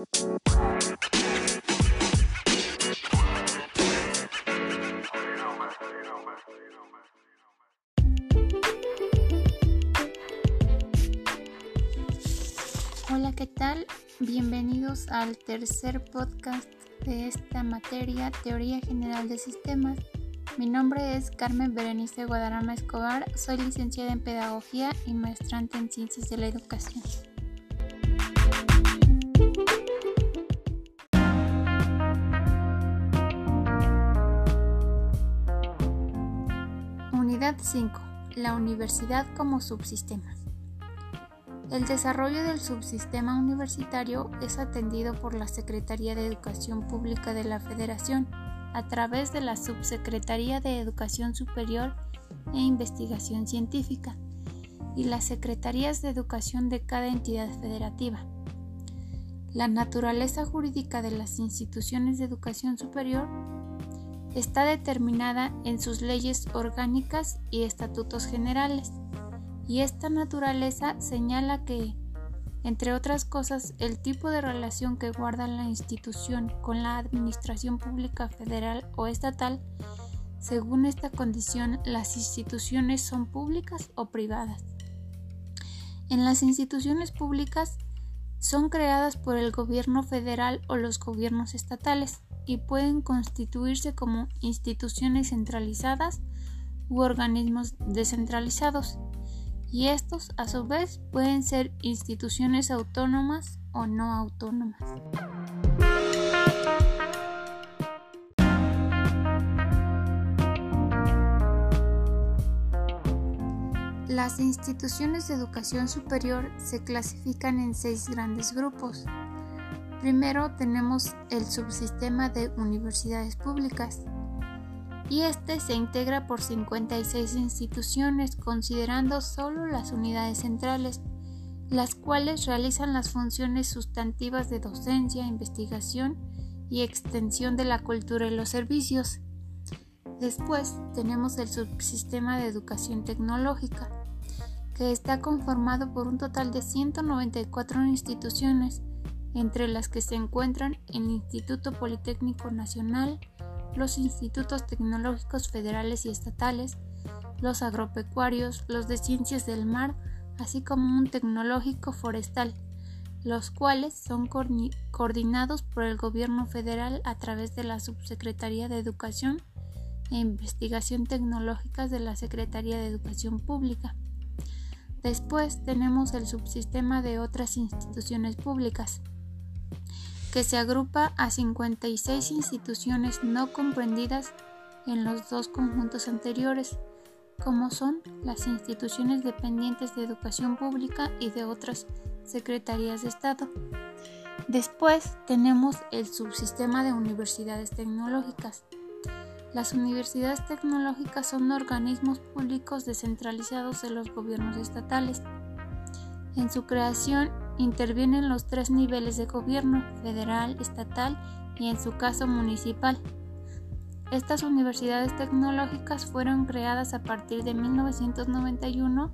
Hola, ¿qué tal? Bienvenidos al tercer podcast de esta materia, Teoría General de Sistemas. Mi nombre es Carmen Berenice Guadarrama Escobar, soy licenciada en Pedagogía y maestrante en Ciencias de la Educación. Unidad 5. La universidad como subsistema. El desarrollo del subsistema universitario es atendido por la Secretaría de Educación Pública de la Federación a través de la Subsecretaría de Educación Superior e Investigación Científica y las Secretarías de Educación de cada entidad federativa. La naturaleza jurídica de las instituciones de educación superior está determinada en sus leyes orgánicas y estatutos generales, y esta naturaleza señala que entre otras cosas, el tipo de relación que guarda la institución con la administración pública federal o estatal, según esta condición, las instituciones son públicas o privadas. En las instituciones públicas son creadas por el gobierno federal o los gobiernos estatales y pueden constituirse como instituciones centralizadas u organismos descentralizados y estos a su vez pueden ser instituciones autónomas o no autónomas. Las instituciones de educación superior se clasifican en seis grandes grupos. Primero tenemos el subsistema de universidades públicas, y este se integra por 56 instituciones considerando solo las unidades centrales, las cuales realizan las funciones sustantivas de docencia, investigación y extensión de la cultura y los servicios. Después tenemos el subsistema de educación tecnológica, que está conformado por un total de 194 instituciones, entre las que se encuentran el Instituto Politécnico Nacional, los institutos tecnológicos federales y estatales, los agropecuarios, los de ciencias del mar, así como un tecnológico forestal, los cuales son coordinados por el gobierno federal a través de la Subsecretaría de Educación e Investigación Tecnológicas de la Secretaría de Educación Pública. Después tenemos el subsistema de otras instituciones públicas, que se agrupa a 56 instituciones no comprendidas en los dos conjuntos anteriores, como son las instituciones dependientes de educación pública y de otras secretarías de Estado. Después tenemos el subsistema de universidades tecnológicas. Las universidades tecnológicas son organismos públicos descentralizados de los gobiernos estatales. En su creación intervienen los tres niveles de gobierno, federal, estatal y en su caso municipal. Estas universidades tecnológicas fueron creadas a partir de 1991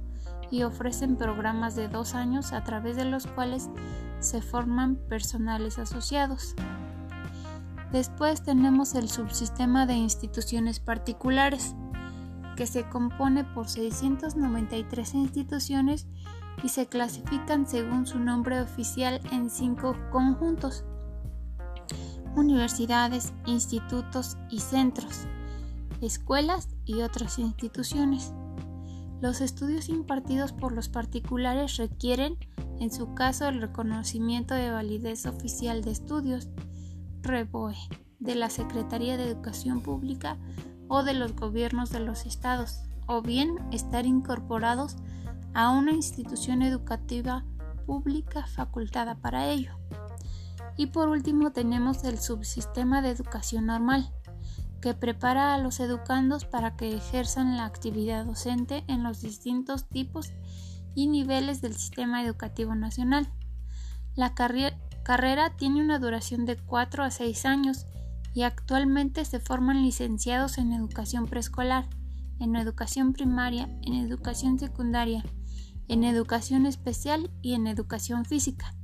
y ofrecen programas de dos años a través de los cuales se forman personales asociados. Después tenemos el subsistema de instituciones particulares, que se compone por 693 instituciones y se clasifican según su nombre oficial en cinco conjuntos. Universidades, institutos y centros, escuelas y otras instituciones. Los estudios impartidos por los particulares requieren, en su caso, el reconocimiento de validez oficial de estudios, REBOE, de la Secretaría de Educación Pública o de los gobiernos de los estados, o bien estar incorporados a una institución educativa pública facultada para ello. Y por último tenemos el subsistema de educación normal, que prepara a los educandos para que ejerzan la actividad docente en los distintos tipos y niveles del sistema educativo nacional. La carrera tiene una duración de 4 a 6 años y actualmente se forman licenciados en educación preescolar, en educación primaria, en educación secundaria, en educación especial y en educación física.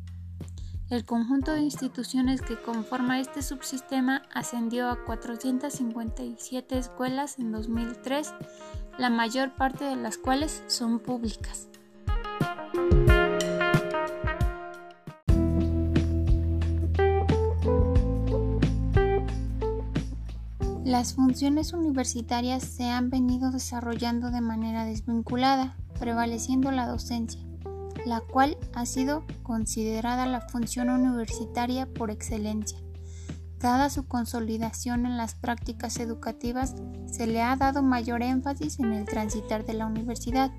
El conjunto de instituciones que conforma este subsistema ascendió a 457 escuelas en 2003, la mayor parte de las cuales son públicas. Las funciones universitarias se han venido desarrollando de manera desvinculada, prevaleciendo la docencia, la cual ha sido considerada la función universitaria por excelencia. Dada su consolidación en las prácticas educativas, se le ha dado mayor énfasis en el transitar de la universidad,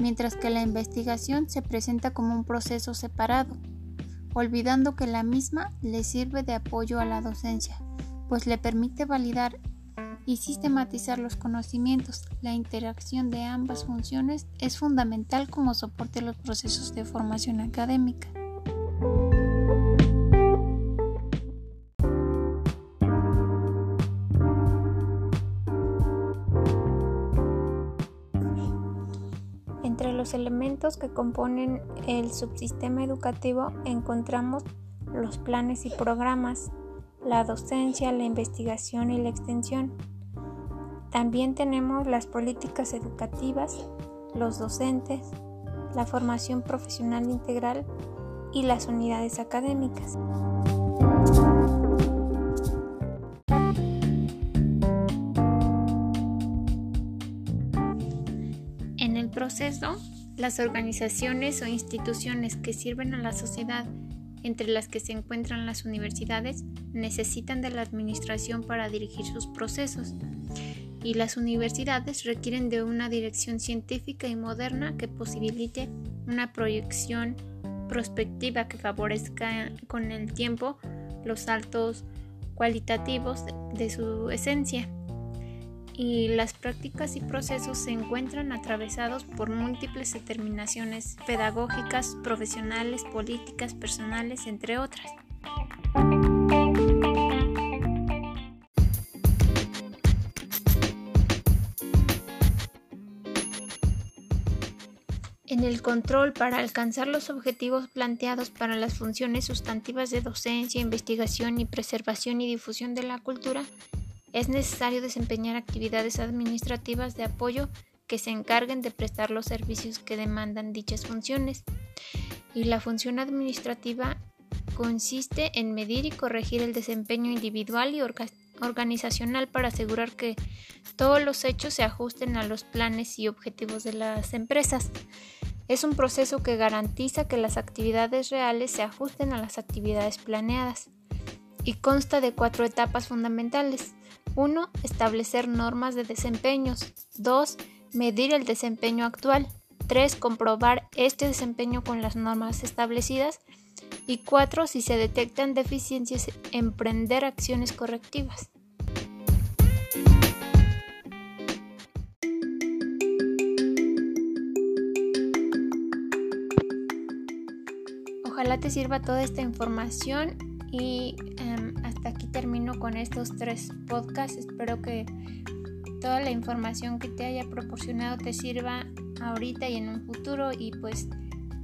mientras que la investigación se presenta como un proceso separado, olvidando que la misma le sirve de apoyo a la docencia, pues le permite validar y sistematizar los conocimientos. La interacción de ambas funciones es fundamental como soporte a los procesos de formación académica. Entre los elementos que componen el subsistema educativo encontramos los planes y programas, la docencia, la investigación y la extensión. También tenemos las políticas educativas, los docentes, la formación profesional integral y las unidades académicas. En el proceso, las organizaciones o instituciones que sirven a la sociedad entre las que se encuentran las universidades, necesitan de la administración para dirigir sus procesos y las universidades requieren de una dirección científica y moderna que posibilite una proyección prospectiva que favorezca con el tiempo los saltos cualitativos de su esencia y las prácticas y procesos se encuentran atravesados por múltiples determinaciones pedagógicas, profesionales, políticas, personales, entre otras. En el control para alcanzar los objetivos planteados para las funciones sustantivas de docencia, investigación y preservación y difusión de la cultura, es necesario desempeñar actividades administrativas de apoyo que se encarguen de prestar los servicios que demandan dichas funciones. Y la función administrativa consiste en medir y corregir el desempeño individual y organizacional para asegurar que todos los hechos se ajusten a los planes y objetivos de las empresas. Es un proceso que garantiza que las actividades reales se ajusten a las actividades planeadas y consta de cuatro etapas fundamentales. 1. Establecer normas de desempeños. 2. Medir el desempeño actual. 3. Comprobar este desempeño con las normas establecidas. Y 4. Si se detectan deficiencias, emprender acciones correctivas. Te sirva toda esta información y em, hasta aquí termino con estos tres podcasts. Espero que toda la información que te haya proporcionado te sirva ahorita y en un futuro y pues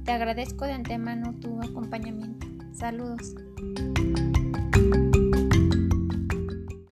te agradezco de antemano tu acompañamiento. Saludos.